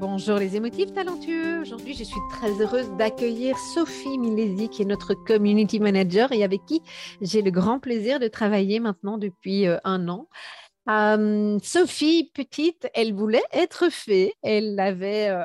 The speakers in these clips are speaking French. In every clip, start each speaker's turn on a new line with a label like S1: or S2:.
S1: Bonjour les émotifs talentueux. Aujourd'hui, je suis très heureuse d'accueillir Sophie Milesi, qui est notre community manager et avec qui j'ai le grand plaisir de travailler maintenant depuis euh, un an. Sophie, petite, elle voulait être fée. Elle avait euh,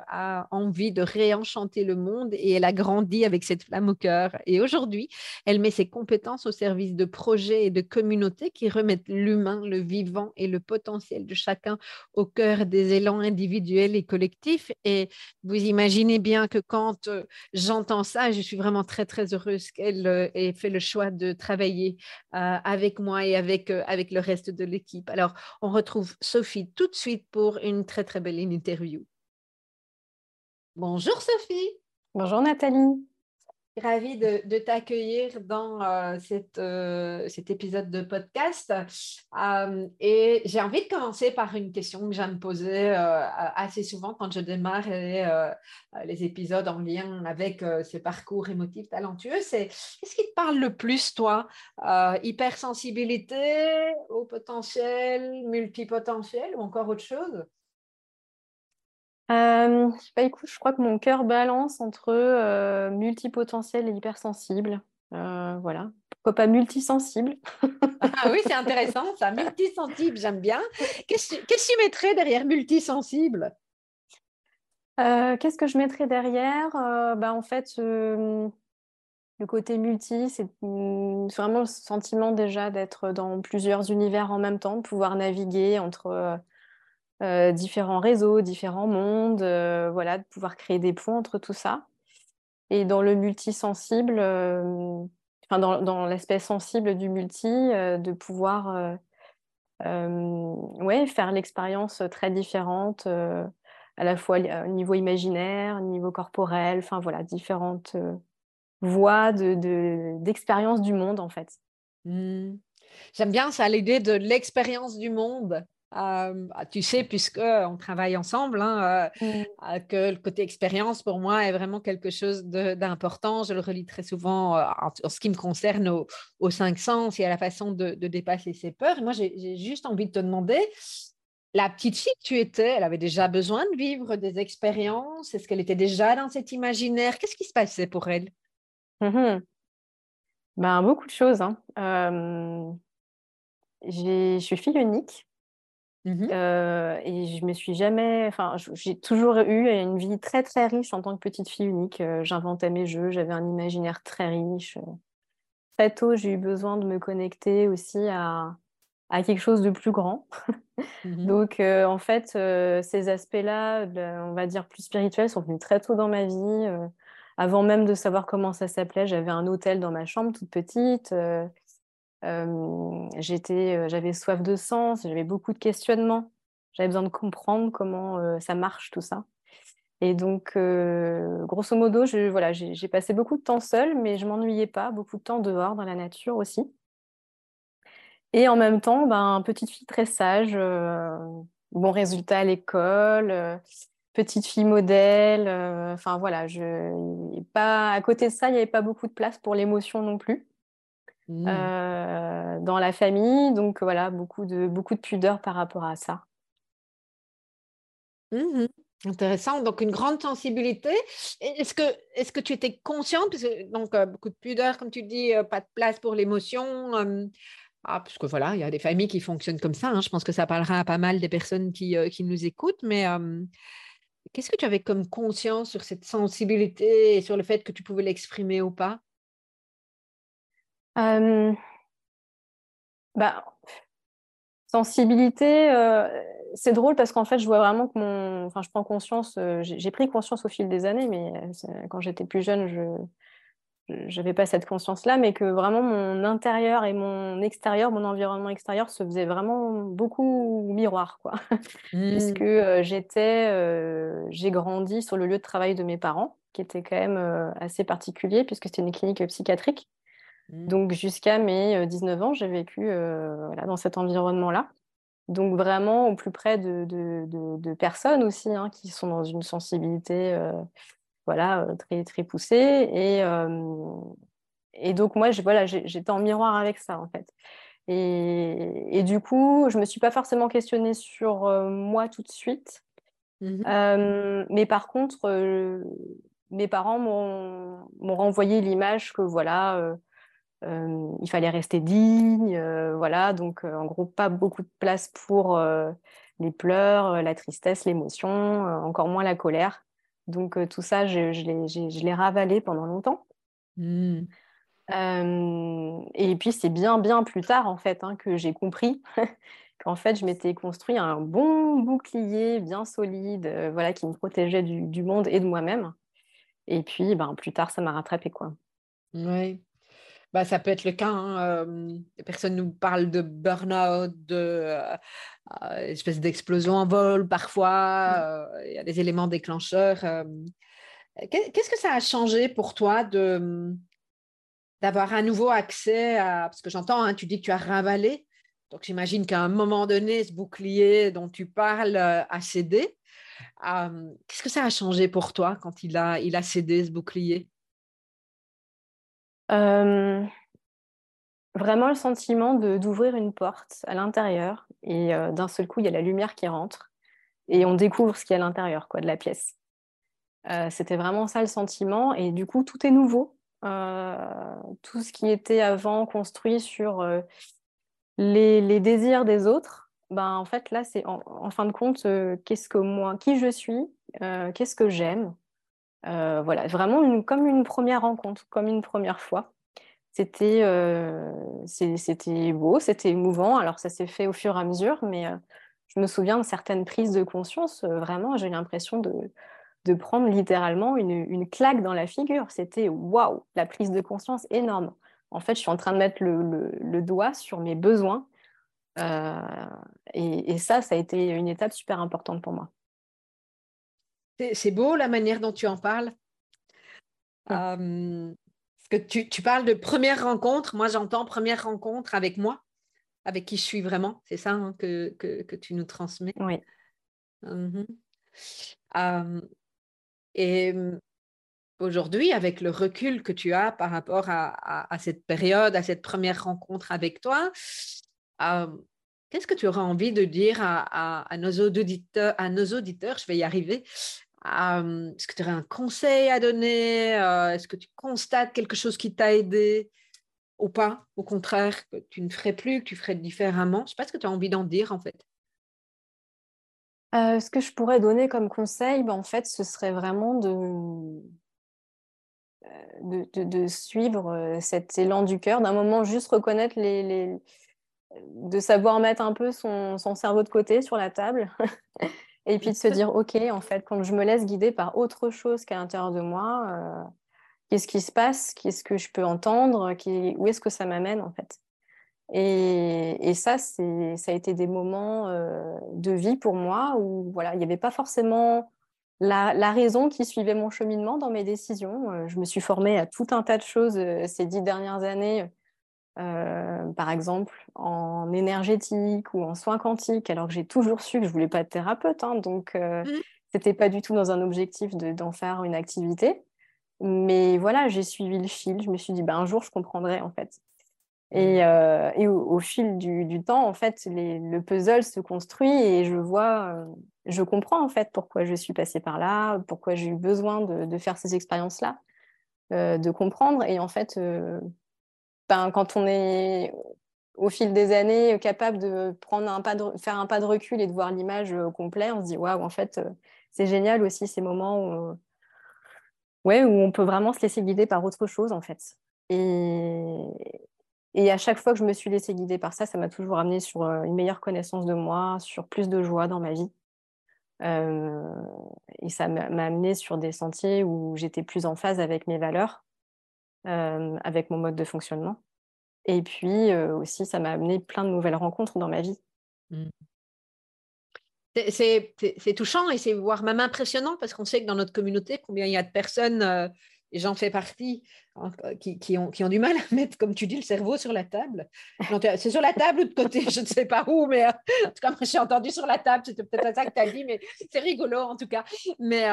S1: envie de réenchanter le monde et elle a grandi avec cette flamme au cœur. Et aujourd'hui, elle met ses compétences au service de projets et de communautés qui remettent l'humain, le vivant et le potentiel de chacun au cœur des élans individuels et collectifs. Et vous imaginez bien que quand euh, j'entends ça, je suis vraiment très, très heureuse qu'elle euh, ait fait le choix de travailler avec moi et avec, avec le reste de l'équipe. Alors, on retrouve Sophie tout de suite pour une très, très belle interview. Bonjour Sophie.
S2: Bonjour Nathalie.
S1: Ravie de, t'accueillir dans euh, euh, cet épisode de podcast. Euh, et j'ai envie de commencer par une question que j'aime poser assez souvent quand je démarre les, épisodes en lien avec ce parcours émotif talentueux. C'est qu'est-ce qui te parle le plus, toi? Hypersensibilité, haut potentiel, multipotentiel ou encore autre chose?
S2: Euh, écoute, je crois que mon cœur balance entre euh, multipotentiel et hypersensible. Euh, voilà. Pourquoi pas multisensible?
S1: Ah oui, c'est intéressant ça. Multisensible, j'aime bien. Qu'est-ce que tu mettrais derrière multisensible?
S2: Qu'est-ce que je mettrais derrière? Bah, En fait, le côté multi, c'est vraiment le sentiment déjà d'être dans plusieurs univers en même temps, de pouvoir naviguer entre euh, différents réseaux, différents mondes, euh, voilà, de pouvoir créer des ponts entre tout ça. Et dans le multisensible, euh, enfin dans, dans l'aspect sensible du multi, de pouvoir ouais, faire l'expérience très différente, à la fois au niveau imaginaire, au niveau corporel, enfin voilà, différentes voies d'expérience de, du monde en fait.
S1: Mmh. J'aime bien ça, l'idée de l'expérience du monde. Euh, ah, tu sais, puisqu'on travaille ensemble, hein, euh, mmh. que le côté expérience, pour moi, est vraiment quelque chose d'important. Je le relis très souvent en, ce qui me concerne aux, cinq sens et à la façon de, dépasser ses peurs. moi, j'ai juste envie de te demander, la petite fille que tu étais, elle avait déjà besoin de vivre des expériences? Est-ce qu'elle était déjà dans cet imaginaire? Qu'est-ce qui se passait pour elle?
S2: Mmh ben, Beaucoup de choses. Hein. je suis fille unique. Mmh et je me suis jamais, enfin, j'ai toujours eu une vie très très riche en tant que petite fille unique. J'inventais mes jeux, j'avais un imaginaire très riche. Très tôt, j'ai eu besoin de me connecter aussi à, à quelque chose de plus grand. Mmh Donc, en fait, ces aspects-là, on va dire plus spirituels, sont venus très tôt dans ma vie. avant même de savoir comment ça s'appelait, j'avais un hôtel dans ma chambre toute petite j'étais, j'avais soif de sens, j'avais beaucoup de questionnements. J'avais besoin de comprendre comment ça marche tout ça. Et donc, grosso modo, voilà, j'ai passé beaucoup de temps seule, mais je m'ennuyais pas, beaucoup de temps dehors, dans la nature aussi. Et en même temps, ben, petite fille très sage, bon résultat à l'école, petite fille modèle. Enfin voilà, pas, à côté de ça, il n'y avait pas beaucoup de place pour l'émotion non plus. Mmh. Euh, dans la famille. Donc voilà, beaucoup de, beaucoup de pudeur par rapport à ça.
S1: Mmh Intéressant. Donc, une grande sensibilité. Est-ce que, est que tu étais consciente, parce que, donc, euh, beaucoup de pudeur, comme tu dis, euh, pas de place pour l'émotion ah, parce que voilà, il y a des familles qui fonctionnent comme ça. Hein. Je pense que ça parlera à pas mal des personnes qui, qui nous écoutent. Mais qu'est-ce que tu avais comme conscience sur cette sensibilité et sur le fait que tu pouvais l'exprimer ou pas?
S2: Bah, sensibilité, c'est drôle parce qu'en fait, je vois vraiment que mon. Enfin, je prends conscience, j'ai pris conscience au fil des années, mais quand j'étais plus jeune, je n'avais pas cette conscience-là, mais que vraiment mon intérieur et mon extérieur, mon environnement extérieur se faisait vraiment beaucoup miroir, quoi. Puisque mmh. j'étais, j'ai grandi sur le lieu de travail de mes parents, qui était quand même assez particulier, puisque c'était une clinique psychiatrique. Mmh. Donc jusqu'à mes 19 ans, j'ai vécu voilà, dans cet environnement-là. Donc vraiment au plus près de, de, de, personnes aussi hein, qui sont dans une sensibilité voilà, très, très poussée. Et, et donc moi, voilà, j'étais en miroir avec ça en fait. Et, et, du coup, je ne me suis pas forcément questionnée sur moi tout de suite. Mmh mais par contre, mes parents m'ont renvoyé l'image que voilà, il fallait rester digne, voilà, donc en gros pas beaucoup de place pour les pleurs, la tristesse, l'émotion, encore moins la colère. Donc tout ça, je, je l'ai ravalé pendant longtemps. Mmh. et puis c'est bien, bien plus tard en fait hein, que j'ai compris qu'en fait je m'étais construit un bon bouclier bien solide, voilà, qui me protégeait du, du monde et de moi-même. Et puis ben, plus tard, ça m'a rattrapé quoi.
S1: Oui. Bah, ça peut être le cas. Hein, les personnes nous parlent de burn-out, de euh, euh, espèce d'explosion en vol parfois. Mmh. Il y a des éléments déclencheurs. Qu'est-ce que ça a changé pour toi de d'avoir à nouveau accès à... Parce que j'entends, hein, tu dis que tu as ravalé. Donc j'imagine qu'à un moment donné, ce bouclier dont tu parles a cédé. Qu'est-ce que ça a changé pour toi quand il a, il a cédé ce bouclier?
S2: Euh, vraiment le sentiment d'ouvrir une porte à l'intérieur et euh, d'un seul coup, il y a la lumière qui rentre et on découvre ce qu'il y a à l'intérieur de la pièce. Euh, c'était vraiment ça le sentiment et du coup, tout est nouveau. tout ce qui était avant construit sur les, les, désirs des autres, ben, en fait, là, c'est en, fin de compte, qu'est-ce que moi, qui je suis, qu'est-ce que j'aime, euh, voilà, vraiment comme une première rencontre, comme une première fois. C'était euh, c'était beau, c'était émouvant. Alors ça s'est fait au fur et à mesure, mais euh, je me souviens de certaines prises de conscience. vraiment, j'ai l'impression de, de prendre littéralement une, une, claque dans la figure. C'était waouh, la prise de conscience énorme. En fait, je suis en train de mettre le, le, doigt sur mes besoins. et, et, ça, ça a été une étape super importante pour moi.
S1: C'est beau la manière dont tu en parles. parce que tu, parles de première rencontre. Moi, j'entends première rencontre avec moi, avec qui je suis vraiment. C'est ça hein, que, que, tu nous transmets.
S2: Oui.
S1: Mmh et aujourd'hui, avec le recul que tu as par rapport à, à, cette période, à cette première rencontre avec toi, Qu'est-ce que tu auras envie de dire à, nos auditeurs, à nos auditeurs, je vais y arriver, est-ce que tu aurais un conseil à donner euh, Est-ce que tu constates quelque chose qui t'a aidé ou pas? Au contraire, que tu ne ferais plus, que tu ferais différemment? Je ne sais pas ce que tu as envie d'en dire en fait.
S2: Euh, ce que je pourrais donner comme conseil, ben, en fait, ce serait vraiment de, euh, de, suivre cet élan du cœur, d'un moment juste reconnaître les, de savoir mettre un peu son, cerveau de côté sur la table et puis de se dire ok en fait quand je me laisse guider par autre chose qu'à l'intérieur de moi euh, qu'est-ce qui se passe qu'est-ce que je peux entendre où est-ce que ça m'amène en fait? Et, ça c'est ça a été des moments euh, de vie pour moi où voilà il n'y avait pas forcément la, la, raison qui suivait mon cheminement dans mes décisions. Euh, je me suis formée à tout un tas de choses ces dix dernières années euh, par exemple en énergétique ou en soins quantiques, alors que j'ai toujours su que je voulais pas être thérapeute, hein, donc euh, mmh. c'était pas du tout dans un objectif d'en faire une activité. Mais voilà, j'ai suivi le fil. Je me suis dit, ben, un jour, je comprendrai en fait. Et, mmh. euh, et au, fil du, du, temps, en fait, les, le puzzle se construit et je vois, je comprends en fait pourquoi je suis passée par là, pourquoi j'ai eu besoin de, de faire ces expériences-là, de comprendre. Et en fait, ben, quand on est au fil des années capable de prendre un pas de, faire un pas de recul et de voir l'image au complet, on se dit waouh, en fait, euh, c'est génial aussi ces moments où, ouais, où on peut vraiment se laisser guider par autre chose en fait. Et, Et à chaque fois que je me suis laissée guider par ça, ça m'a toujours amené sur une meilleure connaissance de moi, sur plus de joie dans ma vie. et ça m'a amené sur des sentiers où j'étais plus en phase avec mes valeurs, avec mon mode de fonctionnement. Et puis aussi, ça m'a amené plein de nouvelles rencontres dans ma vie. Mmh.
S1: C'est touchant et c'est voire même impressionnant parce qu'on sait que dans notre communauté, combien il y a de personnes, et j'en fais partie, hein, qui, ont, qui, ont, du mal à mettre, comme tu dis, le cerveau sur la table. C'est sur la table ou de côté, je ne sais pas où, mais en tout cas, moi, j'ai entendu sur la table, c'était peut-être ça que tu as dit, mais c'est rigolo en tout cas. Mais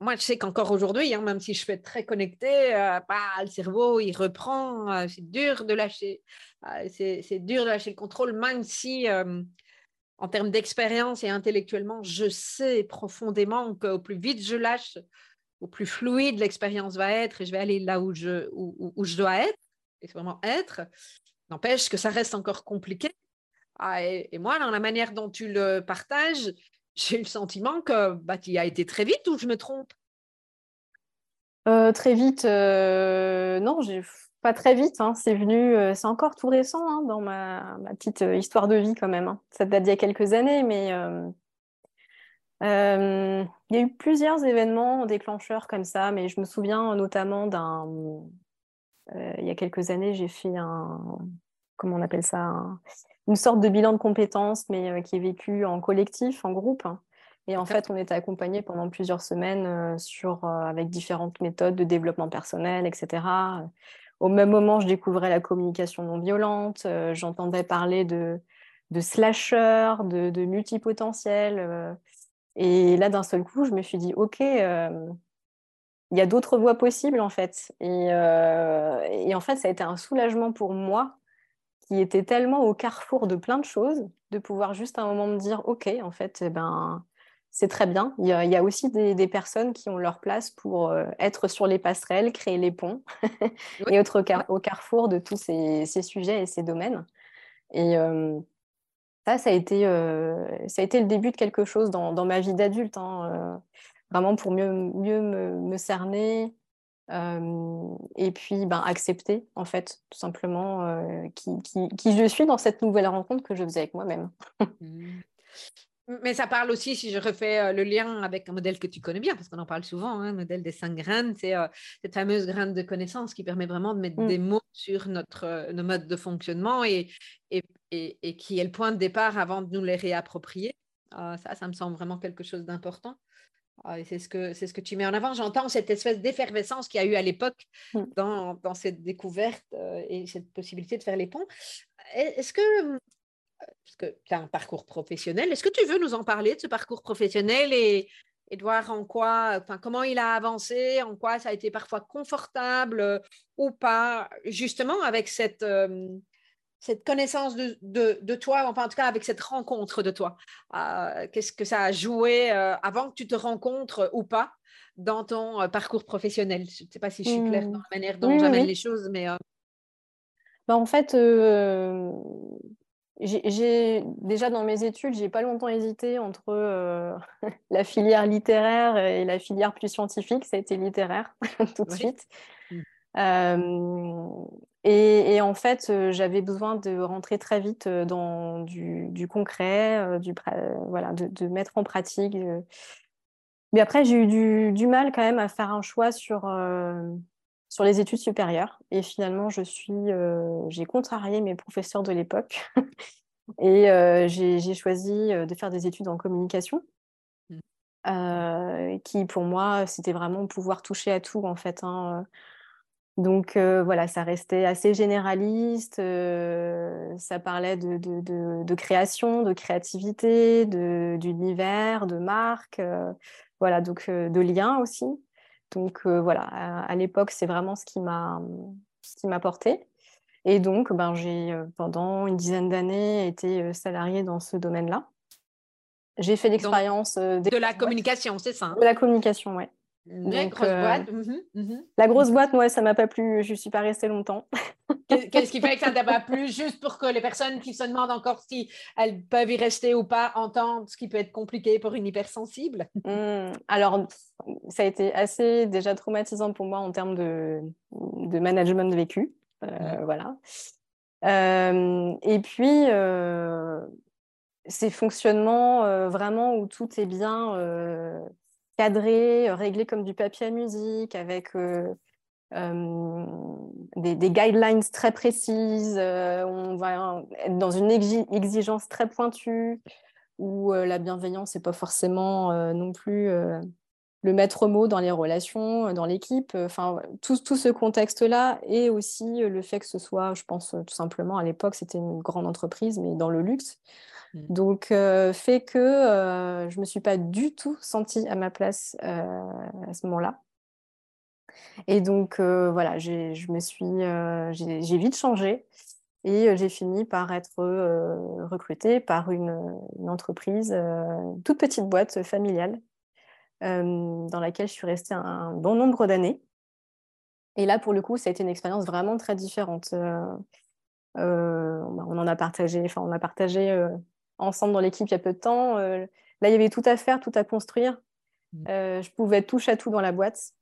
S1: moi, je sais qu'encore aujourd'hui, hein, même si je fais très connecté, euh, bah, le cerveau, il reprend. Euh, c'est dur de lâcher. Euh, c'est dur de lâcher le contrôle, même si, en termes d'expérience et intellectuellement, je sais profondément qu'au plus vite je lâche, au plus fluide l'expérience va être et je vais aller là où je, où, je dois être, et vraiment être. N'empêche que ça reste encore compliqué. Ah, et, moi, dans la manière dont tu le partages, j'ai le sentiment que bah, y as été très vite ou je me trompe?
S2: Euh, Très vite, euh, non, pas très vite. Hein. c'est venu, euh, c'est encore tout récent hein, dans ma, petite histoire de vie quand même. Hein. Ça date d'il y a quelques années, mais il y a eu plusieurs événements déclencheurs comme ça. Mais je me souviens notamment d'un. il y a quelques années, j'ai fait un. Comment on appelle ça une sorte de bilan de compétences, mais euh, qui est vécu en collectif, en groupe. Et en fait, on était accompagné pendant plusieurs semaines euh, sur, euh, avec différentes méthodes de développement personnel, etc. Au même moment, je découvrais la communication non violente, j'entendais parler de, de slasher, de, de multipotentiel. et là, d'un seul coup, je me suis dit, OK, il y a d'autres voies possibles, en fait. Et, et, en fait, ça a été un soulagement pour moi qui était tellement au carrefour de plein de choses, de pouvoir juste à un moment me dire, OK, en fait, eh ben, c'est très bien. Il y, a, aussi des, personnes qui ont leur place pour euh, être sur les passerelles, créer les ponts et être au, carrefour de tous ces, sujets et ces domaines. Et euh, ça, ça a, été, euh, ça a été le début de quelque chose dans, ma vie d'adulte, hein, vraiment pour mieux, mieux me cerner, et puis ben, accepter, en fait, tout simplement, qui, qui, je suis dans cette nouvelle rencontre que je faisais avec moi-même.
S1: Mmh. Mais ça parle aussi, si je refais le lien avec un modèle que tu connais bien, parce qu'on en parle souvent, un hein, modèle des cinq graines, c'est cette fameuse graine de connaissance qui permet vraiment de mettre mmh. des mots sur notre, nos modes de fonctionnement et, et, et, qui est le point de départ avant de nous les réapproprier. ça, ça me semble vraiment quelque chose d'important. Ah, c'est ce, que, c'est ce que tu mets en avant. J'entends cette espèce d'effervescence qu'il y a eu à l'époque mmh. dans, dans, cette découverte euh, et cette possibilité de faire les ponts. Est-ce que, euh, parce que tu as un parcours professionnel, est-ce que tu veux nous en parler de ce parcours professionnel et, et de voir en quoi, enfin, comment il a avancé, en quoi ça a été parfois confortable euh, ou pas, justement avec cette cette connaissance de, de, toi, enfin en tout cas avec cette rencontre de toi. Euh, qu'est-ce que ça a joué euh, avant que tu te rencontres ou pas dans ton euh, parcours professionnel? Je ne sais pas si je suis claire dans la manière dont j'amène les choses, mais...
S2: Bah, en fait, j'ai déjà dans mes études, j'ai pas longtemps hésité entre la filière littéraire et la filière plus scientifique. Ça a été littéraire tout de suite. Mmh. Et, en fait, euh, j'avais besoin de rentrer très vite euh, dans du, concret, euh, du, voilà, de, mettre en pratique. Mais après, j'ai eu du, mal quand même à faire un choix sur, sur les études supérieures. Et finalement, je suis, j'ai contrarié mes professeurs de l'époque. et j'ai choisi de faire des études en communication. Mmh. qui pour moi, c'était vraiment pouvoir toucher à tout en fait. Hein. Donc voilà, ça restait assez généraliste, ça parlait de, création, de créativité, d'univers, de, marque, voilà, donc de liens aussi. Donc voilà, à, l'époque, c'est vraiment ce qui m'a porté. Et donc, ben, j'ai pendant une dizaine d'années été salariée dans ce domaine-là. J'ai fait l'expérience
S1: de la communication, c'est ça hein?
S2: De la communication, oui.
S1: La grosse euh, boîte. Mmh
S2: mmh la grosse boîte, moi, ça m'a pas plu. Je suis pas restée longtemps.
S1: Qu'est-ce qui fait que ça t'a pas plu? Juste pour que les personnes qui se demandent encore si elles peuvent y rester ou pas entendent ce qui peut être compliqué pour une hypersensible.
S2: Mmh. Alors, ça a été assez déjà traumatisant pour moi en termes de, de management vécu. Voilà. et puis, ces fonctionnements vraiment où tout est bien cadré, réglé comme du papier à musique, avec des, des, guidelines très précises, on va être dans une exigence très pointue, où la bienveillance n'est pas forcément non plus le maître mot dans les relations, dans l'équipe. Enfin, tout, tout ce contexte-là et aussi le fait que ce soit, je pense tout simplement, à l'époque, c'était une grande entreprise, mais dans le luxe. Mmh. Donc, fait que je ne me suis pas du tout sentie à ma place à ce moment-là. Et donc, voilà, je me suis, j'ai vite changé et j'ai fini par être recrutée par une, entreprise, toute petite boîte familiale, dans laquelle je suis restée un, bon nombre d'années. Et là, pour le coup, ça a été une expérience vraiment très différente. on en a partagé, enfin, on a partagé ensemble dans l'équipe il y a peu de temps. là, il y avait tout à faire, tout à construire. Mmh. je pouvais être touche à tout dans la boîte.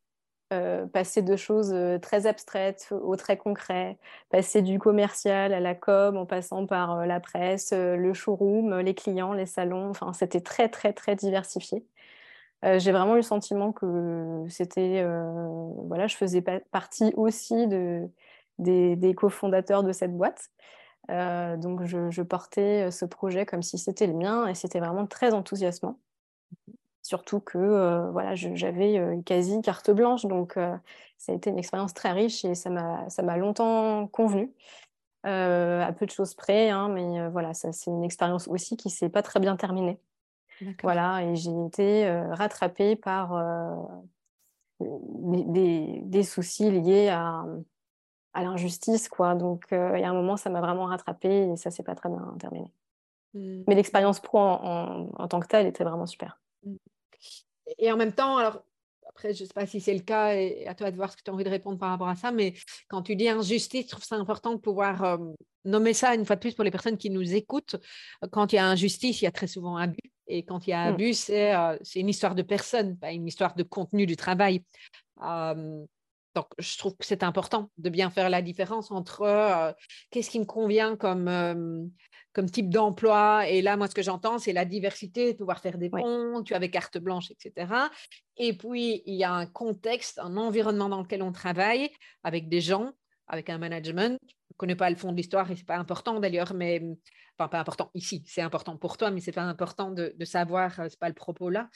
S2: Euh, passer de choses euh, très abstraites au très concret, passer du commercial à la com en passant par euh, la presse, le showroom, les clients, les salons. Enfin, c'était très, très, très diversifié. J'ai vraiment eu le sentiment que c'était, voilà, je faisais partie aussi de, des, cofondateurs de cette boîte. donc, je, portais ce projet comme si c'était le mien et c'était vraiment très enthousiasmant. Surtout que euh, voilà, j'avais euh, quasi carte blanche, donc euh, ça a été une expérience très riche et ça m'a longtemps convenu. à peu de choses près, hein, mais voilà, c'est une expérience aussi qui s'est pas très bien terminée. Voilà, et j'ai été rattrapée par des, des, soucis liés à, à l'injustice, quoi. Donc, il y a un moment, ça m'a vraiment rattrapée et ça s'est pas très bien terminé. Mmh. Mais l'expérience pro en, en, tant que telle était vraiment super. Mmh.
S1: Et en même temps, alors après, je ne sais pas si c'est le cas, et à toi de voir ce que tu as envie de répondre par rapport à ça, mais quand tu dis injustice, je trouve ça important de pouvoir euh, nommer ça une fois de plus pour les personnes qui nous écoutent. Quand il y a injustice, il y a très souvent abus. Et quand il y a mmh. abus, euh, c'est une histoire de personne, pas une histoire de contenu du travail. Donc, je trouve que c'est important de bien faire la différence entre euh, qu'est-ce qui me convient comme comme type d'emploi. Et là, moi, ce que j'entends, c'est la diversité, pouvoir faire des ponts, tu avais carte blanche, etc. Et puis, il y a un contexte, un environnement dans lequel on travaille avec des gens, avec un management. Je ne connais pas le fond de l'histoire et ce n'est pas important d'ailleurs, mais enfin, pas important ici, c'est important pour toi, mais ce n'est pas important de, savoir, ce n'est pas le propos là.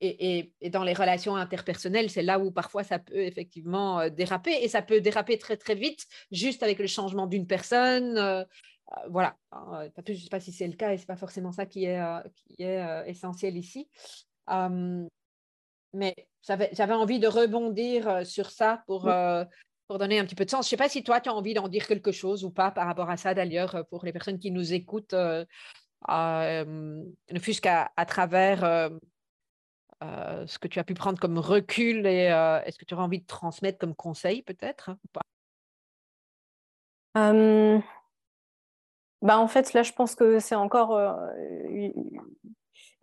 S1: Et, dans les relations interpersonnelles, c'est là où parfois ça peut effectivement euh, déraper et ça peut déraper très très vite juste avec le changement d'une personne. Euh, euh, voilà, je ne sais pas si c'est le cas et ce n'est pas forcément ça qui est, qui est essentiel ici. mais j'avais envie de rebondir sur ça pour, pour donner un petit peu de sens. Je ne sais pas si toi, tu as envie d'en dire quelque chose ou pas par rapport à ça d'ailleurs pour les personnes qui nous écoutent, ne fût-ce qu'à travers euh, ce que tu as pu prendre comme recul et euh, est-ce que tu auras envie de transmettre comme conseil peut-être pas?
S2: Bah, En fait, là, je pense que c'est encore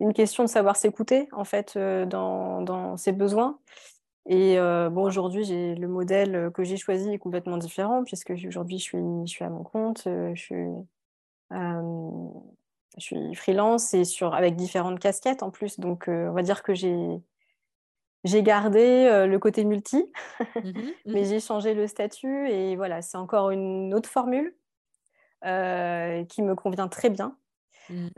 S2: une question de savoir s'écouter en fait dans, ses besoins. Et bon, aujourd'hui, j'ai le modèle que j'ai choisi est complètement différent puisque aujourd'hui, je suis, à mon compte, je suis freelance et sur, avec différentes casquettes en plus. Donc, euh, on va dire que j'ai, j'ai gardé euh, le côté multi, mmh mais mmh j'ai changé le statut. Et voilà, c'est encore une autre formule euh, qui me convient très bien. Mmh.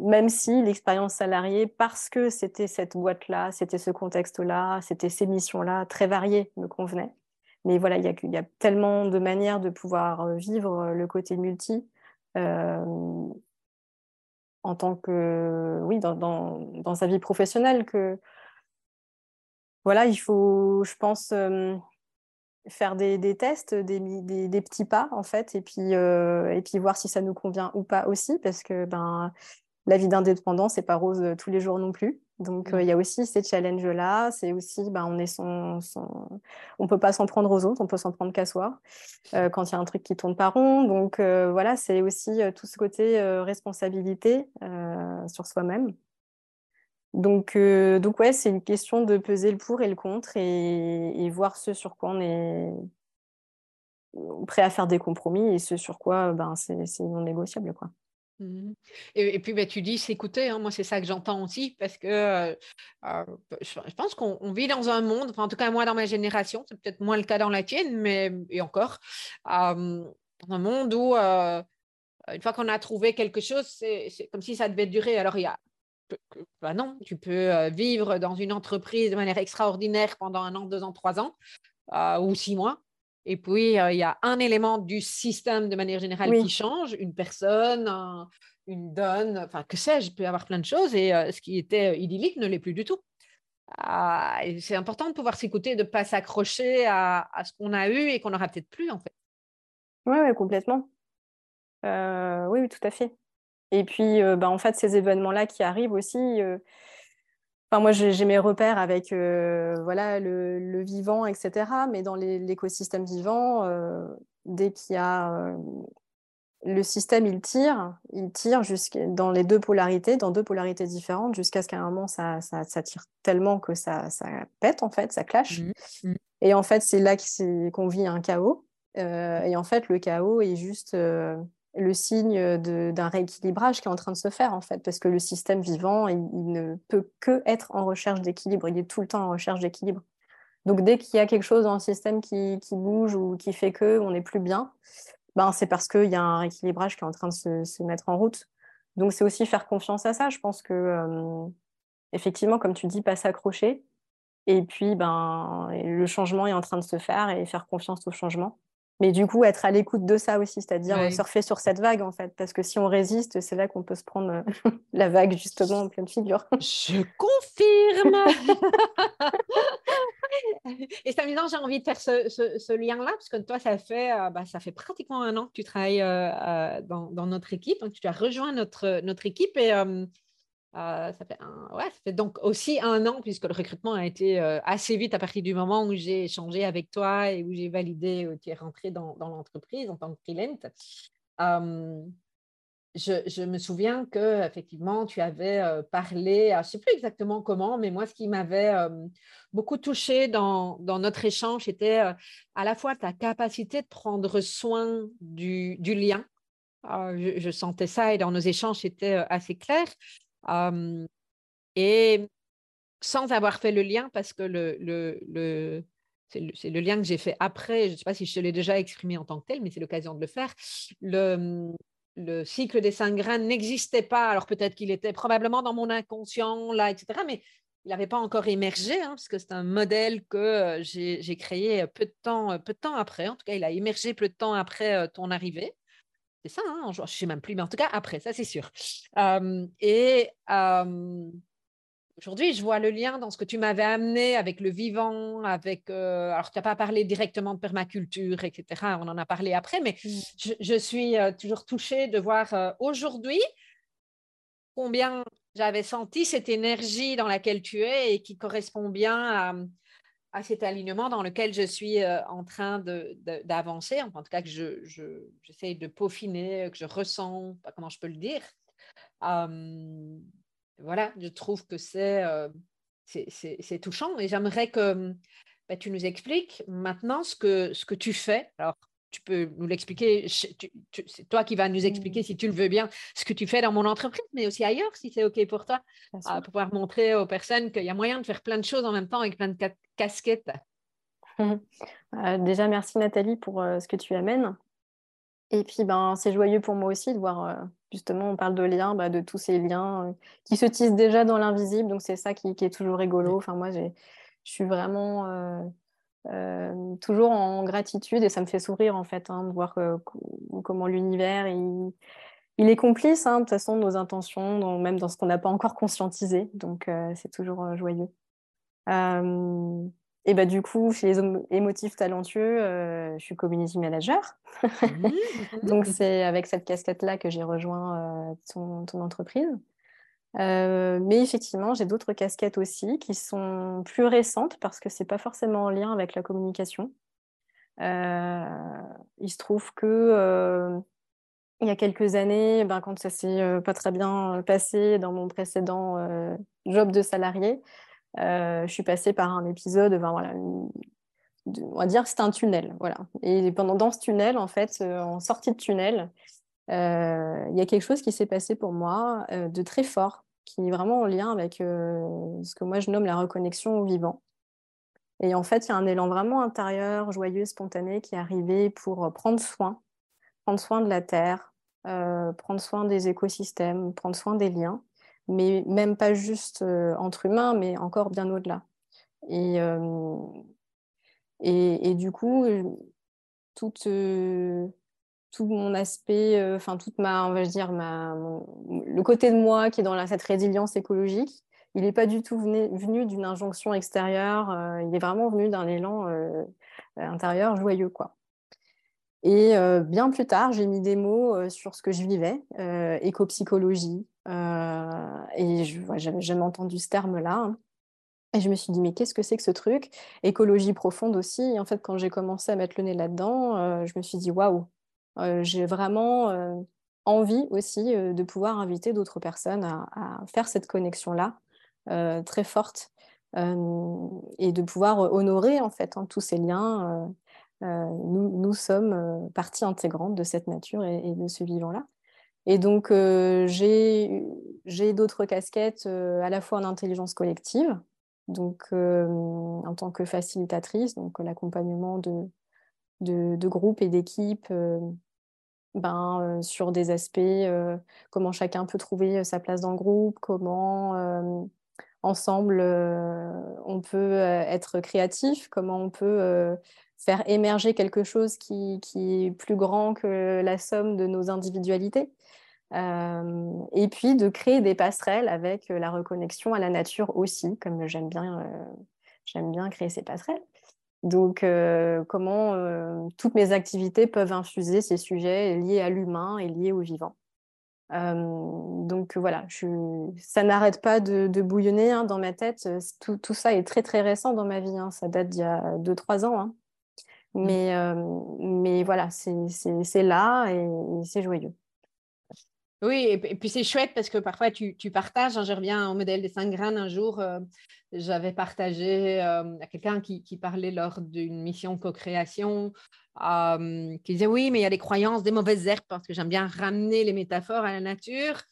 S2: même si l'expérience salariée, parce que c'était cette boîte-là, c'était ce contexte-là, c'était ces missions-là, très variées, me convenait. Mais voilà, il y, y, a tellement de manières de pouvoir vivre le côté multi en tant que, oui, dans, dans, dans, sa vie professionnelle, que voilà, il faut, je pense, faire des, des tests, des, des, des, petits pas, en fait, et puis, et puis voir si ça nous convient ou pas aussi, parce que ben, la vie d'indépendant, c'est pas rose tous les jours non plus. Donc, il y a aussi ces challenges-là. C'est aussi, ben, on est son, on peut pas s'en prendre aux autres, on peut s'en prendre qu'à soi quand il y a un truc qui tourne pas rond. Donc, voilà, c'est aussi tout ce côté responsabilité sur soi-même. Donc, donc ouais, c'est une question de peser le pour et le contre et, voir ce sur quoi on est prêt à faire des compromis et ce sur quoi ben, c'est non négociable. Quoi.
S1: Mmh et, puis, bah, tu dis s'écouter. Hein. Moi, c'est ça que j'entends aussi parce que je, pense qu'on vit dans un monde, en tout cas, moi, dans ma génération, c'est peut-être moins le cas dans la tienne, mais et encore, dans un monde où, une fois qu'on a trouvé quelque chose, c'est comme si ça devait durer. Alors, il y a. Bah non, tu peux vivre dans une entreprise de manière extraordinaire pendant un an, deux ans, trois ans ou six mois. Et puis, euh, il y a un élément du système de manière générale qui change, une personne, une donne, enfin, que sais-je, peut y avoir plein de choses. Et euh, ce qui était euh, idyllique ne l'est plus du tout. Ah, c'est important de pouvoir s'écouter, de ne pas s'accrocher à, ce qu'on a eu et qu'on n'aura peut-être plus, en fait.
S2: Oui, ouais, complètement. oui, oui, tout à fait. Et puis, bah, en fait, ces événements-là qui arrivent aussi, moi, j'ai mes repères avec euh, voilà, le, vivant, etc. Mais dans l'écosystème vivant, euh, dès qu'il y a euh, le système, il tire, il tire dans les deux polarités, dans deux polarités différentes, jusqu'à ce qu'à un moment, ça, ça, tire tellement que ça, ça pète, en fait, ça clash. Mmh, mmh. Et en fait, c'est là qu'on vit un chaos. et en fait, le chaos est juste le signe d'un rééquilibrage qui est en train de se faire en fait, parce que le système vivant, il, ne peut que être en recherche d'équilibre, il est tout le temps en recherche d'équilibre. Donc dès qu'il y a quelque chose dans le système qui, bouge ou qui fait que on n'est plus bien, ben, c'est parce qu'il y a un rééquilibrage qui est en train de se, mettre en route. Donc c'est aussi faire confiance à ça. Je pense que euh, effectivement, comme tu dis, pas s'accrocher. Et puis ben, le changement est en train de se faire et faire confiance au changement. Mais du coup, être à l'écoute de ça aussi, c'est-à-dire surfer sur cette vague, en fait. Parce que si on résiste, c'est là qu'on peut se prendre euh, la vague, justement, en pleine figure.
S1: Je confirme Et c'est amusant, j'ai envie de faire ce, lien-là, parce que toi, ça fait, euh, bah, ça fait pratiquement un an que tu travailles euh, dans, notre équipe, hein, que tu as rejoint notre, notre équipe. Et euh, ça, fait ouais, ça fait donc aussi un an, puisque le recrutement a été euh, assez vite à partir du moment où j'ai échangé avec toi et où j'ai validé, où tu es rentré dans, l'entreprise en tant que freelance. je, me souviens que effectivement tu avais euh, parlé, je ne sais plus exactement comment, mais moi ce qui m'avait beaucoup touché dans, notre échange, c'était à la fois ta capacité de prendre soin du, lien. Je, je, sentais ça et dans nos échanges, c'était assez clair et sans avoir fait le lien, parce que le, le, c'est le, lien que j'ai fait après, je ne sais pas si je te l'ai déjà exprimé en tant que tel, mais c'est l'occasion de le faire. Le, le cycle des cinq graines n'existait pas, alors peut-être qu'il était probablement dans mon inconscient, là, etc., mais il n'avait pas encore émergé, hein, parce que c'est un modèle que j'ai créé peu de, temps, peu de temps après. En tout cas, il a émergé peu de temps après ton arrivée. C'est ça, hein, je ne sais même plus, mais en tout cas après, ça c'est sûr. et aujourd'hui, je vois le lien dans ce que tu m'avais amené avec le vivant, avec... alors, tu n'as pas parlé directement de permaculture, etc. On en a parlé après, mais mmh. je, suis toujours touchée de voir aujourd'hui combien j'avais senti cette énergie dans laquelle tu es et qui correspond bien à cet alignement dans lequel je suis euh, en train d'avancer, en tout cas que j'essaie je, j'essaie de peaufiner, que je ressens, pas comment je peux le dire. voilà, je trouve que c'est euh, c'est touchant et j'aimerais que bah, tu nous expliques maintenant ce que, ce que tu fais. Alors, tu peux nous l'expliquer, c'est toi qui vas nous expliquer, si tu le veux bien, ce que tu fais dans mon entreprise, mais aussi ailleurs, si c'est OK pour toi, euh, pour pouvoir montrer aux personnes qu'il y a moyen de faire plein de choses en même temps avec plein de casquettes.
S2: Euh, déjà, merci Nathalie pour euh, ce que tu amènes. Et puis, ben, c'est joyeux pour moi aussi de voir, justement, on parle de liens, bah, de tous ces liens qui se tissent déjà dans l'invisible, donc c'est ça qui, qui, est toujours rigolo. Enfin, moi, je suis vraiment euh, toujours en gratitude et ça me fait sourire en fait hein, de voir comment l'univers il, il, est complice hein, de toute façon de nos intentions, même dans ce qu'on n'a pas encore conscientisé. Donc euh, c'est toujours euh, joyeux. et bah, du coup, chez les émotifs talentueux, je suis community manager. Donc c'est avec cette casquette-là que j'ai rejoint ton, ton, entreprise. Euh, mais effectivement, j'ai d'autres casquettes aussi qui sont plus récentes parce que ce n'est pas forcément en lien avec la communication. Euh, il se trouve que euh, il y a quelques années, ben, quand ça s'est pas très bien passé dans mon précédent job de salarié, je suis passée par un épisode, voilà, on va dire c'était un tunnel, voilà. Et pendant dans ce tunnel, en fait, en sortie de tunnel, il y a quelque chose qui s'est passé pour moi de très fort, qui est vraiment en lien avec ce que moi je nomme la reconnexion au vivant. Et en fait, il y a un élan vraiment intérieur, joyeux, spontané qui est arrivé pour prendre soin, prendre soin de la terre, euh, prendre soin des écosystèmes, prendre soin des liens, mais même pas juste euh, entre humains, mais encore bien au-delà. Et, euh, et, du coup, tout, tout mon aspect, enfin toute ma, on va dire, le côté de moi qui est dans cette résilience écologique, il n'est pas du tout venu, d'une injonction extérieure, il est vraiment venu d'un élan intérieur joyeux, quoi. Et bien plus tard, j'ai mis des mots sur ce que je vivais, éco-psychologie. et j'avais jamais entendu ce terme-là. Hein. Et je me suis dit, mais qu'est-ce que c'est que ce truc? Écologie profonde aussi. Et en fait, quand j'ai commencé à mettre le nez là-dedans, je me suis dit, waouh, j'ai vraiment envie aussi de pouvoir inviter d'autres personnes à, faire cette connexion-là très forte et de pouvoir honorer en fait hein, tous ces liens euh, nous, sommes euh, partie intégrante de cette nature et, de ce vivant-là. Et donc, euh, j'ai d'autres casquettes à la fois en intelligence collective, donc en tant que facilitatrice, donc l'accompagnement de, de, groupes et d'équipes ben, sur des aspects, comment chacun peut trouver sa place dans le groupe, comment ensemble on peut être créatif, comment on peut faire émerger quelque chose qui, est plus grand que la somme de nos individualités. Et puis de créer des passerelles avec la reconnexion à la nature aussi, comme j'aime bien, j'aime bien créer ces passerelles. Donc, comment toutes mes activités peuvent infuser ces sujets liés à l'humain et liés au vivant. donc voilà, ça n'arrête pas de, bouillonner hein, dans ma tête. Tout, ça est très très récent dans ma vie. Hein. Ça date d'il y a 2-3 ans. Hein. Mmh. Mais, euh, mais voilà, c'est là et, c'est joyeux.
S1: Oui, et, puis c'est chouette parce que parfois tu, tu partages. Hein, je reviens au modèle des cinq graines. Un jour, euh, j'avais partagé euh, à quelqu'un qui, qui, parlait lors d'une mission co-création, qui disait oui, mais il y a des croyances des mauvaises herbes parce que j'aime bien ramener les métaphores à la nature.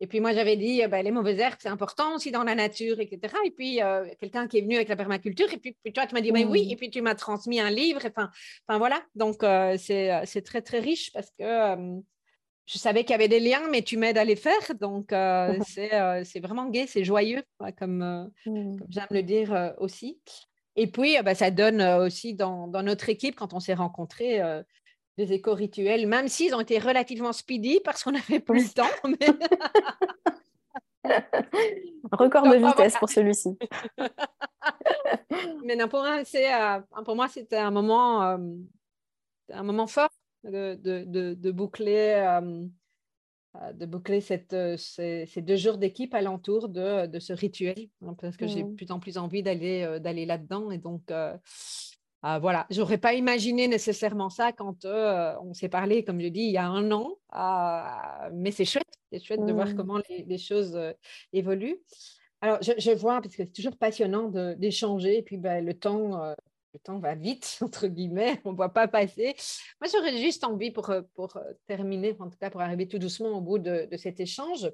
S1: Et puis moi, j'avais dit, euh, ben, les mauvaises herbes, c'est important aussi dans la nature, etc. Et puis, euh, quelqu'un qui est venu avec la permaculture, et puis, toi, tu m'as dit, oui, mmh. et puis tu m'as transmis un livre. Enfin, enfin voilà, donc euh, c'est très, très riche parce que je savais qu'il y avait des liens, mais tu m'aides à les faire. Donc, c'est vraiment gai, c'est joyeux, comme, mmh. comme j'aime le dire aussi. Et puis, ben, ça donne aussi dans, dans, notre équipe, quand on s'est rencontrés, des éco-rituels, même s'ils ont été relativement speedy parce qu'on avait plus de temps.
S2: Record de vitesse pour celui-ci.
S1: mais non, pour, moi, c'est, euh, pour moi, c'était un moment, euh, un moment fort de, de, de, boucler, euh, de boucler cette, ces, ces, deux jours d'équipe alentour de, de ce rituel, hein, parce que j'ai de mmh. plus en plus envie d'aller, d'aller là-dedans. Et donc, euh, voilà, j'aurais pas imaginé nécessairement ça quand euh, on s'est parlé, comme je dis, il y a un an. Euh, mais c'est chouette, c'est chouette de voir mmh. comment les, choses évoluent. Alors, je, vois, parce que c'est toujours passionnant d'échanger, et puis ben, le temps, le temps va vite, entre guillemets, on ne voit pas passer. Moi, j'aurais juste envie, pour, pour terminer, en tout cas pour arriver tout doucement au bout de, cet échange,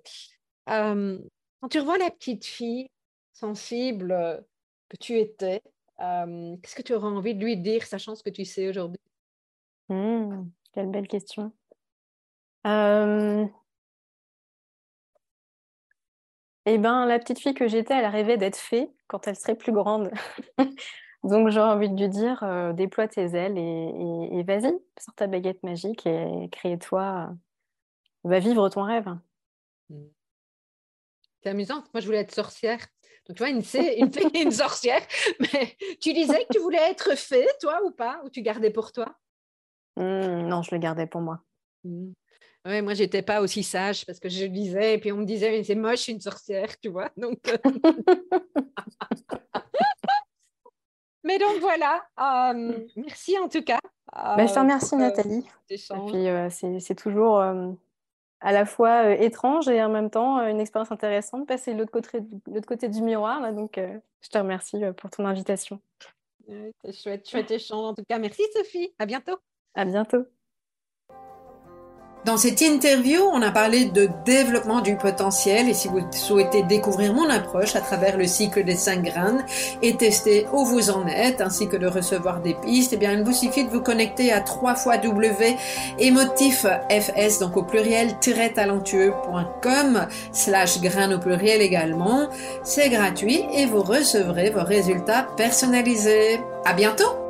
S1: quand tu revois la petite fille sensible que tu étais, Qu'est-ce que tu auras envie de lui dire, sachant ce que tu sais aujourd'hui?
S2: Mmh, Quelle belle question. Eh bien, la petite fille que j'étais, elle rêvait d'être fée quand elle serait plus grande. Donc, j'aurais envie de lui dire déploie tes ailes et, vas-y, sors ta baguette magique et crée-toi, va vivre ton rêve. Mmh.
S1: C'est amusant. Moi, je voulais être sorcière. Donc, tu vois, une fée, une, une sorcière. Mais tu disais que tu voulais être fée, toi, ou pas? Ou tu gardais pour toi?
S2: Mmh, Non, je le gardais pour moi.
S1: Mmh. Oui, moi, j'étais pas aussi sage parce que je disais, et puis on me disait, mais c'est moche, une sorcière, tu vois. Donc, euh, mais donc voilà, merci en tout cas
S2: Bah, je te remercie, Nathalie. Et puis, c'est toujours à la fois étrange et en même temps une expérience intéressante, passer de l'autre côté, côté, du miroir. Là, donc, je te remercie pour ton invitation.
S1: C'est chouette, chouette échange en tout cas. Merci Sophie, à bientôt.
S2: À bientôt.
S1: Dans cette interview, on a parlé de développement du potentiel et si vous souhaitez découvrir mon approche à travers le cycle des cinq graines et tester où vous en êtes ainsi que de recevoir des pistes, eh bien, il vous suffit de vous connecter à 3 fois W fs donc au pluriel talentueux.com slash graines au pluriel également. C'est gratuit et vous recevrez vos résultats personnalisés. À bientôt!